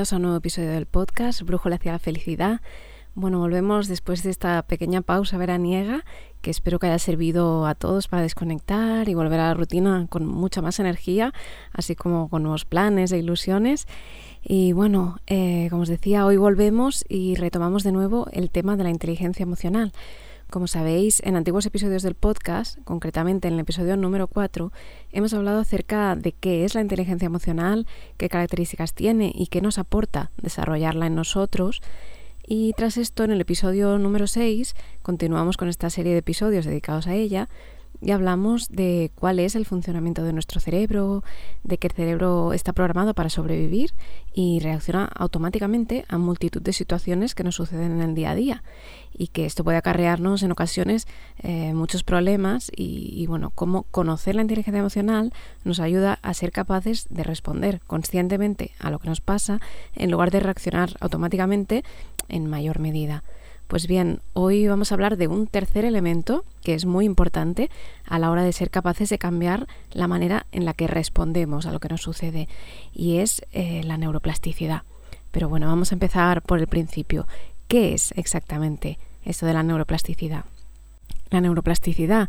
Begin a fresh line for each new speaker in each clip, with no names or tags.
bienvenidos a un nuevo episodio del podcast Brújula hacia la felicidad. Bueno, volvemos después de esta pequeña pausa veraniega que espero que haya servido a todos para desconectar y volver a la rutina con mucha más energía, así como con nuevos planes e ilusiones. Y bueno, eh, como os decía, hoy volvemos y retomamos de nuevo el tema de la inteligencia emocional. Como sabéis, en antiguos episodios del podcast, concretamente en el episodio número 4, hemos hablado acerca de qué es la inteligencia emocional, qué características tiene y qué nos aporta desarrollarla en nosotros. Y tras esto, en el episodio número 6, continuamos con esta serie de episodios dedicados a ella y hablamos de cuál es el funcionamiento de nuestro cerebro, de que el cerebro está programado para sobrevivir y reacciona automáticamente a multitud de situaciones que nos suceden en el día a día y que esto puede acarrearnos en ocasiones eh, muchos problemas y, y, bueno, cómo conocer la inteligencia emocional nos ayuda a ser capaces de responder conscientemente a lo que nos pasa en lugar de reaccionar automáticamente en mayor medida. Pues bien, hoy vamos a hablar de un tercer elemento que es muy importante a la hora de ser capaces de cambiar la manera en la que respondemos a lo que nos sucede y es eh, la neuroplasticidad. Pero bueno, vamos a empezar por el principio. ¿Qué es exactamente esto de la neuroplasticidad? La neuroplasticidad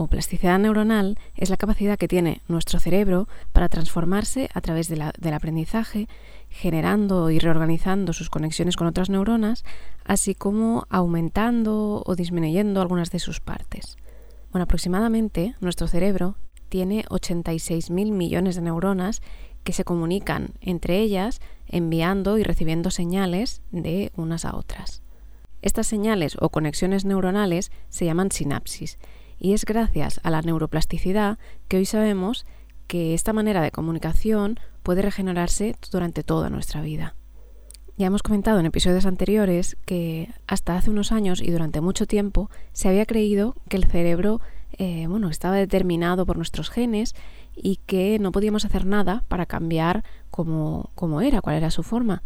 o plasticidad neuronal es la capacidad que tiene nuestro cerebro para transformarse a través del aprendizaje generando y reorganizando sus conexiones con otras neuronas, así como aumentando o disminuyendo algunas de sus partes. Bueno, aproximadamente nuestro cerebro tiene 86.000 millones de neuronas que se comunican entre ellas enviando y recibiendo señales de unas a otras. Estas señales o conexiones neuronales se llaman sinapsis y es gracias a la neuroplasticidad que hoy sabemos que esta manera de comunicación puede regenerarse durante toda nuestra vida. Ya hemos comentado en episodios anteriores que hasta hace unos años y durante mucho tiempo se había creído que el cerebro eh, bueno, estaba determinado por nuestros genes y que no podíamos hacer nada para cambiar cómo, era, cuál era su forma.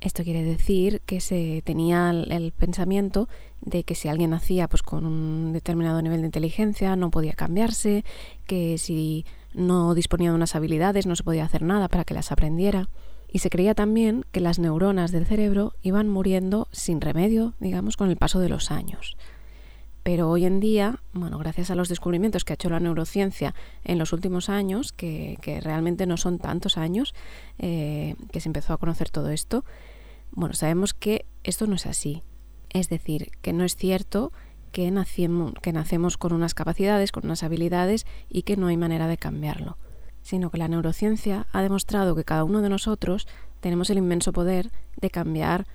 Esto quiere decir que se tenía el, pensamiento de que si alguien nacía pues, con un determinado nivel de inteligencia no podía cambiarse, que si no disponía de unas habilidades, no se podía hacer nada para que las aprendiera. Y se creía también que las neuronas del cerebro iban muriendo sin remedio, digamos, con el paso de los años. Pero hoy en día, bueno, gracias a los descubrimientos que ha hecho la neurociencia en los últimos años, que, realmente no son tantos años eh, que se empezó a conocer todo esto, bueno, sabemos que esto no es así. Es decir, que no es cierto que, que nacemos con unas capacidades, con unas habilidades y que no hay manera de cambiarlo, sino que la neurociencia ha demostrado que cada uno de nosotros tenemos el inmenso poder de cambiar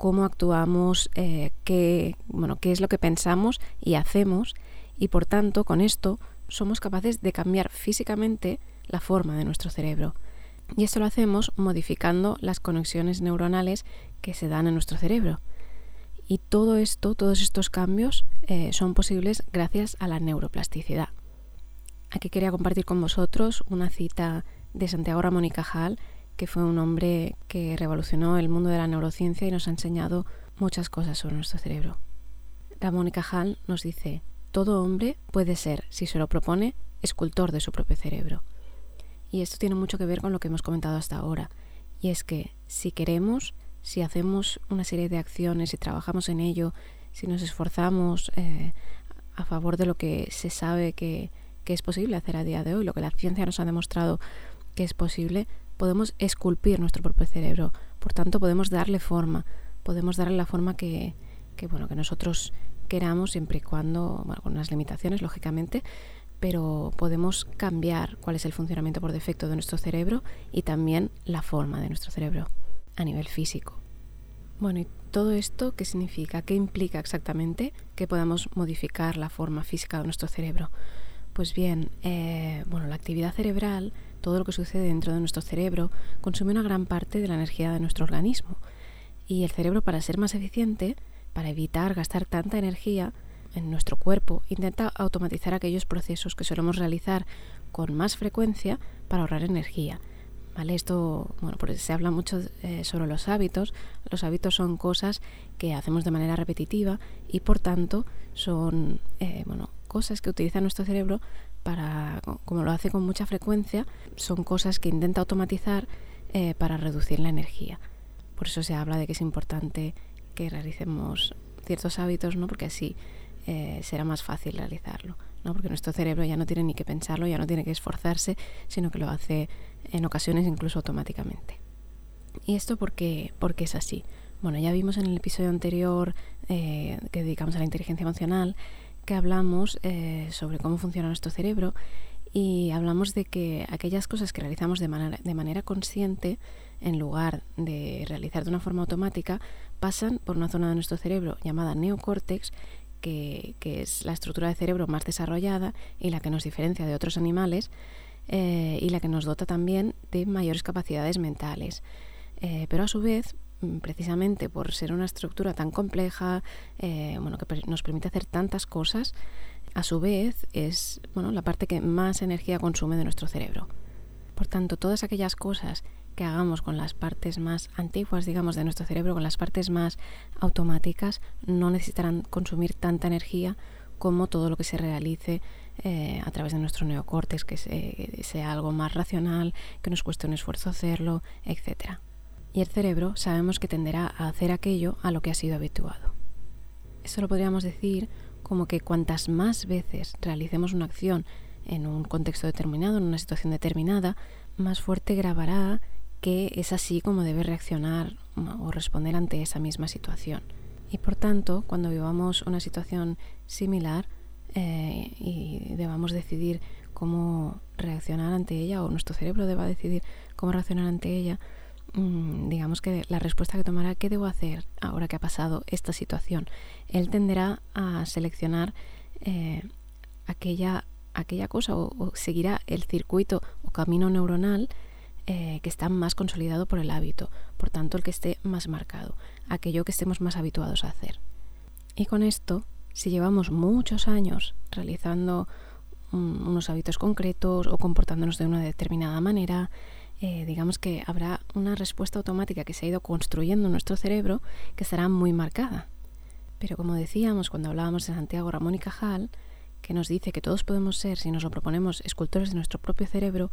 cómo actuamos, eh, qué, bueno, qué es lo que pensamos y hacemos, y por tanto, con esto somos capaces de cambiar físicamente la forma de nuestro cerebro. Y esto lo hacemos modificando las conexiones neuronales que se dan en nuestro cerebro. Y todo esto, todos estos cambios eh, son posibles gracias a la neuroplasticidad. Aquí quería compartir con vosotros una cita de Santiago Ramón y Cajal, que fue un hombre que revolucionó el mundo de la neurociencia y nos ha enseñado muchas cosas sobre nuestro cerebro. Ramón y Cajal nos dice, todo hombre puede ser, si se lo propone, escultor de su propio cerebro. Y esto tiene mucho que ver con lo que hemos comentado hasta ahora, y es que si queremos, si hacemos una serie de acciones y trabajamos en ello, si nos esforzamos eh, a favor de lo que se sabe que es posible hacer a día de hoy, lo que la ciencia nos ha demostrado que es posible, podemos esculpir nuestro propio cerebro. Por tanto, podemos darle forma, podemos darle la forma que, bueno, que nosotros queramos, siempre y cuando, bueno, con unas limitaciones, lógicamente, pero podemos cambiar cuál es el funcionamiento por defecto de nuestro cerebro y también la forma de nuestro cerebro a nivel físico. Bueno, ¿y todo esto qué significa? ¿Qué implica exactamente que podamos modificar la forma física de nuestro cerebro? Pues bien, eh, bueno, la actividad cerebral, todo lo que sucede dentro de nuestro cerebro, consume una gran parte de la energía de nuestro organismo. Y el cerebro, para ser más eficiente, para evitar gastar tanta energía en nuestro cuerpo, intenta automatizar aquellos procesos que solemos realizar con más frecuencia para ahorrar energía ¿Vale? Esto, bueno, pues se habla mucho eh, sobre los hábitos. Los hábitos son cosas que hacemos de manera repetitiva y por tanto son, eh, bueno, cosas que utiliza nuestro cerebro para, como lo hace con mucha frecuencia, son cosas que intenta automatizar eh, para reducir la energía. Por eso se habla de que es importante que realicemos ciertos hábitos, ¿no? Porque así será más fácil realizarlo. ¿no? porque nuestro cerebro ya no tiene ni que pensarlo, ya no tiene que esforzarse, sino que lo hace en ocasiones incluso automáticamente. ¿Y esto por qué, es así? Bueno, ya vimos en el episodio anterior eh, que dedicamos a la inteligencia emocional que hablamos eh, sobre cómo funciona nuestro cerebro y hablamos de que aquellas cosas que realizamos de manera, de manera consciente, en lugar de realizar de una forma automática, pasan por una zona de nuestro cerebro llamada neocórtex que, es la estructura de cerebro más desarrollada y la que nos diferencia de otros animales eh, y la que nos dota también de mayores capacidades mentales. Eh, pero a su vez, precisamente por ser una estructura tan compleja, eh, bueno, que nos permite hacer tantas cosas, a su vez es bueno, la parte que más energía consume de nuestro cerebro. Por tanto, todas aquellas cosas que hagamos con las partes más antiguas, digamos, de nuestro cerebro, con las partes más automáticas, no necesitarán consumir tanta energía como todo lo que se realice eh, a través de nuestro neocórtex, que sea algo más racional, que nos cueste un esfuerzo hacerlo, etc. Y el cerebro sabemos que tenderá a hacer aquello a lo que ha sido habituado. Esto lo podríamos decir como que cuantas más veces realicemos una acción en un contexto determinado, en una situación determinada, más fuerte grabará que es así como debe reaccionar o responder ante esa misma situación. Y por tanto, cuando vivamos una situación similar eh, y debamos decidir cómo reaccionar ante ella, o nuestro cerebro deba decidir cómo reaccionar ante ella, digamos que la respuesta que tomará, ¿qué debo hacer ahora que ha pasado esta situación? Él tenderá a seleccionar eh, aquella, aquella cosa o seguirá el circuito o camino neuronal eh, que está más consolidado por el hábito, por tanto el que esté más marcado, aquello que estemos más habituados a hacer. Y con esto, si llevamos muchos años realizando unos hábitos concretos o comportándonos de una determinada manera, eh, digamos que habrá una respuesta automática que se ha ido construyendo en nuestro cerebro que estará muy marcada. Pero como decíamos cuando hablábamos de Santiago Ramón y Cajal, que nos dice que todos podemos ser, si nos lo proponemos, escultores de nuestro propio cerebro,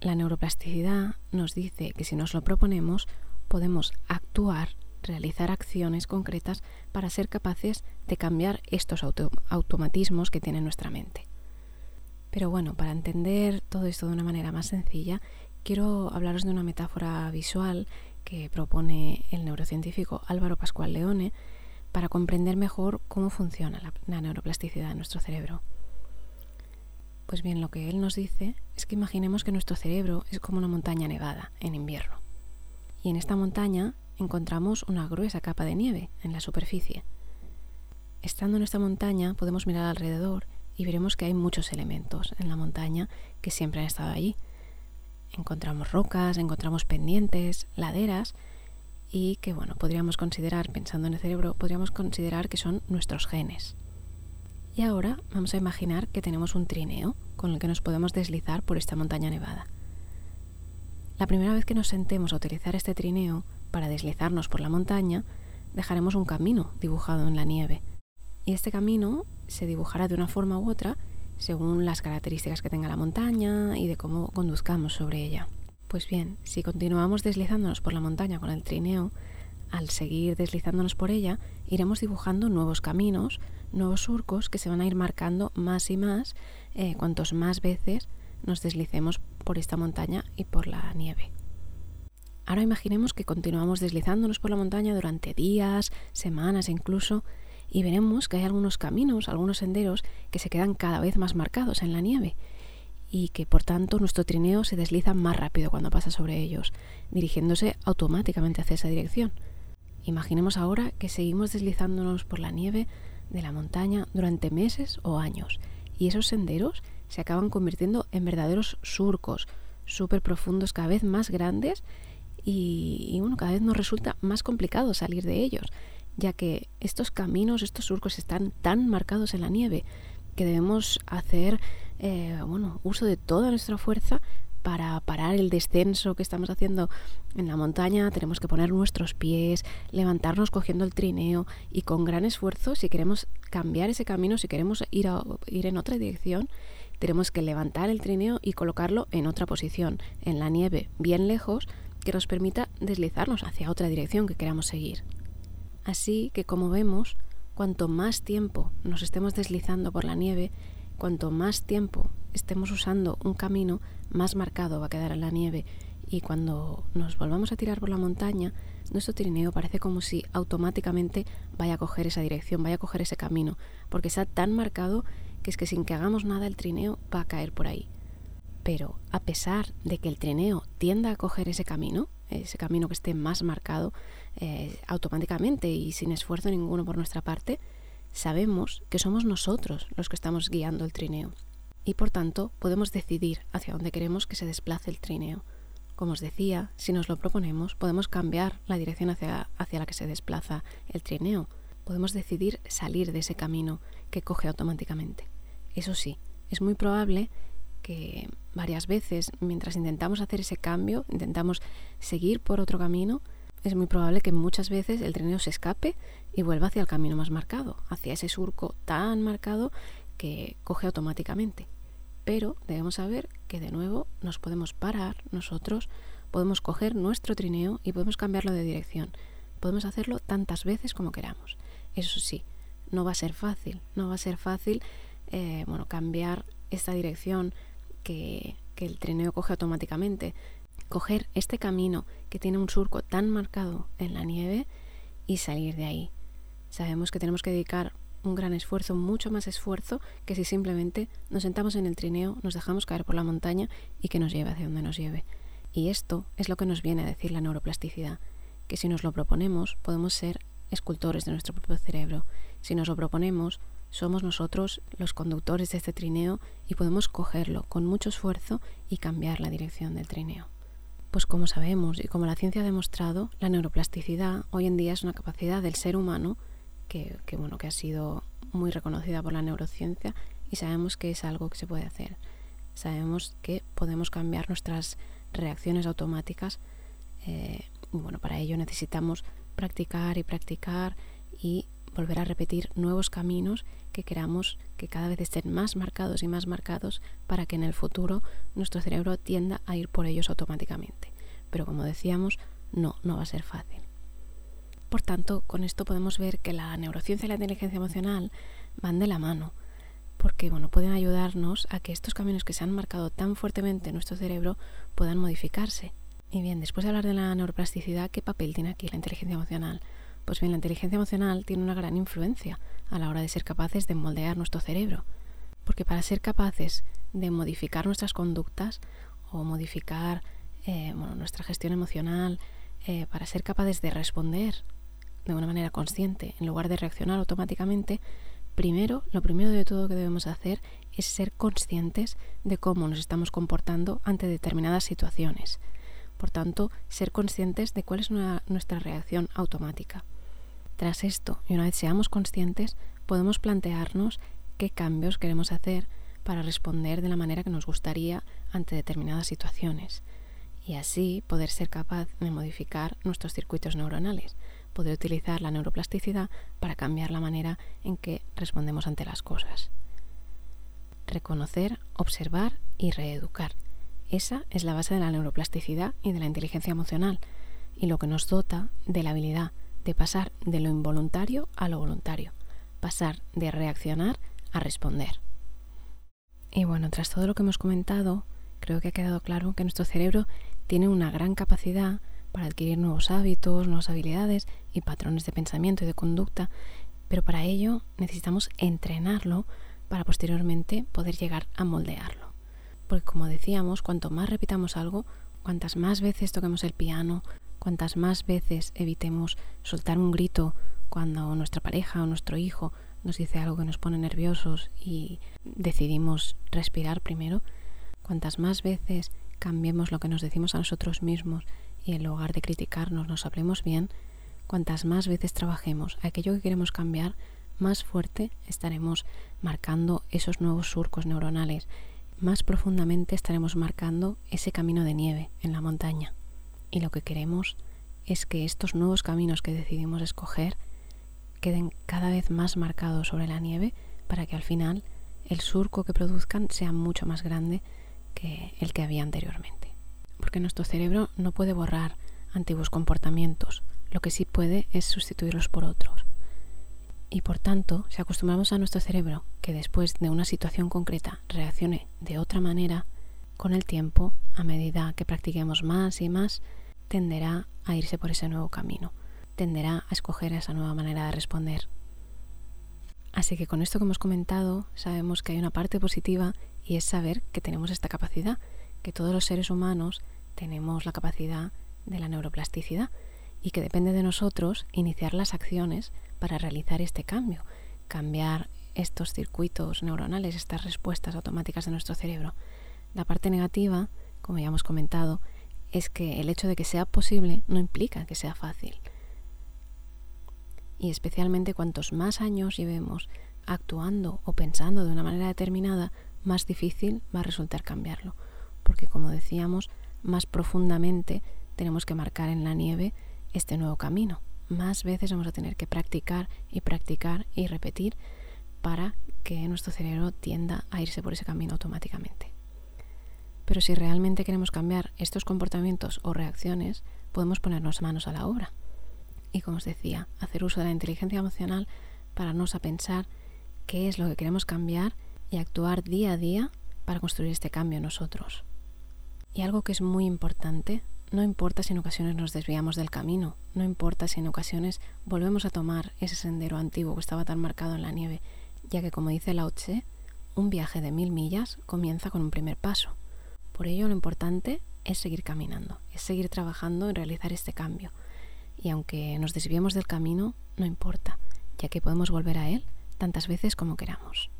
la neuroplasticidad nos dice que si nos lo proponemos, podemos actuar, realizar acciones concretas para ser capaces de cambiar estos automatismos que tiene nuestra mente. Pero bueno, para entender todo esto de una manera más sencilla, quiero hablaros de una metáfora visual que propone el neurocientífico Álvaro Pascual Leone para comprender mejor cómo funciona la neuroplasticidad de nuestro cerebro. Pues bien, lo que él nos dice es que imaginemos que nuestro cerebro es como una montaña nevada en invierno. Y en esta montaña encontramos una gruesa capa de nieve en la superficie. Estando en esta montaña podemos mirar alrededor y veremos que hay muchos elementos en la montaña que siempre han estado allí. Encontramos rocas, encontramos pendientes, laderas y que bueno, podríamos considerar, pensando en el cerebro, podríamos considerar que son nuestros genes. Y ahora vamos a imaginar que tenemos un trineo con el que nos podemos deslizar por esta montaña nevada. La primera vez que nos sentemos a utilizar este trineo para deslizarnos por la montaña, dejaremos un camino dibujado en la nieve. Y este camino se dibujará de una forma u otra según las características que tenga la montaña y de cómo conduzcamos sobre ella. Pues bien, si continuamos deslizándonos por la montaña con el trineo, al seguir deslizándonos por ella, iremos dibujando nuevos caminos, nuevos surcos que se van a ir marcando más y más eh, cuantos más veces nos deslicemos por esta montaña y por la nieve. Ahora imaginemos que continuamos deslizándonos por la montaña durante días, semanas incluso, y veremos que hay algunos caminos, algunos senderos que se quedan cada vez más marcados en la nieve y que por tanto nuestro trineo se desliza más rápido cuando pasa sobre ellos, dirigiéndose automáticamente hacia esa dirección. Imaginemos ahora que seguimos deslizándonos por la nieve de la montaña durante meses o años y esos senderos se acaban convirtiendo en verdaderos surcos súper profundos, cada vez más grandes y, bueno, cada vez nos resulta más complicado salir de ellos, ya que estos caminos, estos surcos están tan marcados en la nieve que debemos hacer eh, bueno, uso de toda nuestra fuerza para parar el descenso que estamos haciendo en la montaña tenemos que poner nuestros pies, levantarnos cogiendo el trineo y con gran esfuerzo, si queremos cambiar ese camino, si queremos ir, a, ir en otra dirección, tenemos que levantar el trineo y colocarlo en otra posición, en la nieve, bien lejos, que nos permita deslizarnos hacia otra dirección que queramos seguir. Así que como vemos, cuanto más tiempo nos estemos deslizando por la nieve, cuanto más tiempo estemos usando un camino, más marcado va a quedar en la nieve y cuando nos volvamos a tirar por la montaña, nuestro trineo parece como si automáticamente vaya a coger esa dirección, vaya a coger ese camino, porque está tan marcado que es que sin que hagamos nada el trineo va a caer por ahí. Pero a pesar de que el trineo tienda a coger ese camino, ese camino que esté más marcado, eh, automáticamente y sin esfuerzo ninguno por nuestra parte, sabemos que somos nosotros los que estamos guiando el trineo y por tanto podemos decidir hacia dónde queremos que se desplace el trineo. Como os decía, si nos lo proponemos, podemos cambiar la dirección hacia, hacia la que se desplaza el trineo. Podemos decidir salir de ese camino que coge automáticamente. Eso sí, es muy probable que varias veces, mientras intentamos hacer ese cambio, intentamos seguir por otro camino, es muy probable que muchas veces el trineo se escape y vuelva hacia el camino más marcado, hacia ese surco tan marcado que coge automáticamente. Pero debemos saber que de nuevo nos podemos parar nosotros, podemos coger nuestro trineo y podemos cambiarlo de dirección. Podemos hacerlo tantas veces como queramos. Eso sí, no va a ser fácil, no va a ser fácil eh, bueno, cambiar esta dirección que, que el trineo coge automáticamente coger este camino que tiene un surco tan marcado en la nieve y salir de ahí. Sabemos que tenemos que dedicar un gran esfuerzo, mucho más esfuerzo que si simplemente nos sentamos en el trineo, nos dejamos caer por la montaña y que nos lleve hacia donde nos lleve. Y esto es lo que nos viene a decir la neuroplasticidad, que si nos lo proponemos podemos ser escultores de nuestro propio cerebro. Si nos lo proponemos, somos nosotros los conductores de este trineo y podemos cogerlo con mucho esfuerzo y cambiar la dirección del trineo. Pues como sabemos y como la ciencia ha demostrado, la neuroplasticidad hoy en día es una capacidad del ser humano que, bueno, que ha sido muy reconocida por la neurociencia y sabemos que es algo que se puede hacer. Sabemos que podemos cambiar nuestras reacciones automáticas eh, y bueno, para ello necesitamos practicar y practicar y volver a repetir nuevos caminos que queramos que cada vez estén más marcados y más marcados para que en el futuro nuestro cerebro tienda a ir por ellos automáticamente. Pero como decíamos, no, no va a ser fácil. Por tanto, con esto podemos ver que la neurociencia y la inteligencia emocional van de la mano, porque bueno, pueden ayudarnos a que estos caminos que se han marcado tan fuertemente en nuestro cerebro puedan modificarse. Y bien, después de hablar de la neuroplasticidad, ¿qué papel tiene aquí la inteligencia emocional? Pues bien, la inteligencia emocional tiene una gran influencia a la hora de ser capaces de moldear nuestro cerebro. Porque para ser capaces de modificar nuestras conductas o modificar eh, nuestra gestión emocional, eh, para ser capaces de responder de una manera consciente en lugar de reaccionar automáticamente, primero, lo primero de todo que debemos hacer es ser conscientes de cómo nos estamos comportando ante determinadas situaciones. Por tanto, ser conscientes de cuál es nuestra reacción automática. Tras esto, y una vez seamos conscientes, podemos plantearnos qué cambios queremos hacer para responder de la manera que nos gustaría ante determinadas situaciones y así poder ser capaz de modificar nuestros circuitos neuronales, poder utilizar la neuroplasticidad para cambiar la manera en que respondemos ante las cosas. Reconocer, observar y reeducar. Esa es la base de la neuroplasticidad y de la inteligencia emocional y lo que nos dota de la habilidad de pasar de lo involuntario a lo voluntario, pasar de reaccionar a responder. Y bueno, tras todo lo que hemos comentado, creo que ha quedado claro que nuestro cerebro tiene una gran capacidad para adquirir nuevos hábitos, nuevas habilidades y patrones de pensamiento y de conducta, pero para ello necesitamos entrenarlo para posteriormente poder llegar a moldearlo. Porque como decíamos, cuanto más repitamos algo, cuantas más veces toquemos el piano, Cuantas más veces evitemos soltar un grito cuando nuestra pareja o nuestro hijo nos dice algo que nos pone nerviosos y decidimos respirar primero, cuantas más veces cambiemos lo que nos decimos a nosotros mismos y en lugar de criticarnos nos hablemos bien, cuantas más veces trabajemos aquello que queremos cambiar, más fuerte estaremos marcando esos nuevos surcos neuronales más profundamente estaremos marcando ese camino de nieve en la montaña. Y lo que queremos es que estos nuevos caminos que decidimos escoger queden cada vez más marcados sobre la nieve para que al final el surco que produzcan sea mucho más grande que el que había anteriormente. Porque nuestro cerebro no puede borrar antiguos comportamientos, lo que sí puede es sustituirlos por otros. Y por tanto, si acostumbramos a nuestro cerebro que después de una situación concreta reaccione de otra manera, con el tiempo, a medida que practiquemos más y más, tenderá a irse por ese nuevo camino, tenderá a escoger esa nueva manera de responder. Así que con esto que hemos comentado, sabemos que hay una parte positiva y es saber que tenemos esta capacidad, que todos los seres humanos tenemos la capacidad de la neuroplasticidad y que depende de nosotros iniciar las acciones para realizar este cambio, cambiar estos circuitos neuronales, estas respuestas automáticas de nuestro cerebro. La parte negativa, como ya hemos comentado, es que el hecho de que sea posible no implica que sea fácil. Y especialmente cuantos más años llevemos actuando o pensando de una manera determinada, más difícil va a resultar cambiarlo. Porque como decíamos, más profundamente tenemos que marcar en la nieve este nuevo camino. Más veces vamos a tener que practicar y practicar y repetir para que nuestro cerebro tienda a irse por ese camino automáticamente. Pero si realmente queremos cambiar estos comportamientos o reacciones, podemos ponernos manos a la obra. Y como os decía, hacer uso de la inteligencia emocional para nos a pensar qué es lo que queremos cambiar y actuar día a día para construir este cambio nosotros. Y algo que es muy importante no importa si en ocasiones nos desviamos del camino, no importa si en ocasiones volvemos a tomar ese sendero antiguo que estaba tan marcado en la nieve, ya que como dice Lao Tse, un viaje de mil millas comienza con un primer paso. Por ello lo importante es seguir caminando, es seguir trabajando en realizar este cambio. Y aunque nos desviemos del camino, no importa, ya que podemos volver a él tantas veces como queramos.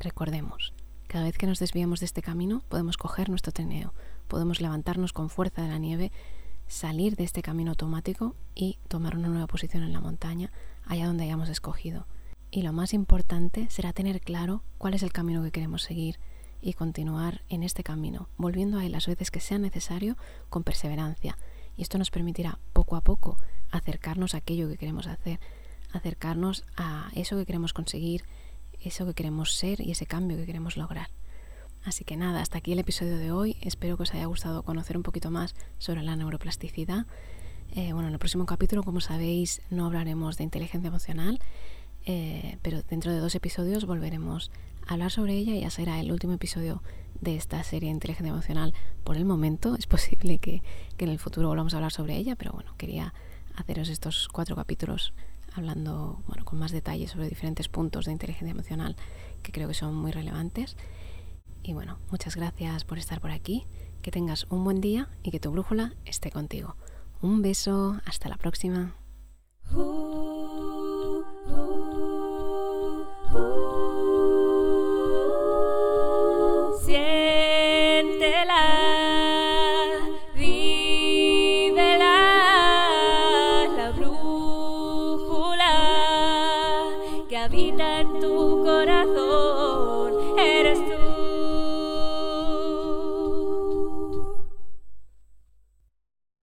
Recordemos, cada vez que nos desviamos de este camino podemos coger nuestro trineo, podemos levantarnos con fuerza de la nieve, salir de este camino automático y tomar una nueva posición en la montaña, allá donde hayamos escogido. Y lo más importante será tener claro cuál es el camino que queremos seguir y continuar en este camino, volviendo a él las veces que sea necesario con perseverancia. Y esto nos permitirá poco a poco acercarnos a aquello que queremos hacer, acercarnos a eso que queremos conseguir, eso que queremos ser y ese cambio que queremos lograr. Así que nada, hasta aquí el episodio de hoy. Espero que os haya gustado conocer un poquito más sobre la neuroplasticidad. Eh, bueno, en el próximo capítulo, como sabéis, no hablaremos de inteligencia emocional, eh, pero dentro de dos episodios volveremos hablar sobre ella ya será el último episodio de esta serie de inteligencia emocional por el momento. Es posible que, que en el futuro volvamos a hablar sobre ella, pero bueno, quería haceros estos cuatro capítulos hablando bueno, con más detalles sobre diferentes puntos de inteligencia emocional que creo que son muy relevantes. Y bueno, muchas gracias por estar por aquí, que tengas un buen día y que tu brújula esté contigo. Un beso, hasta la próxima.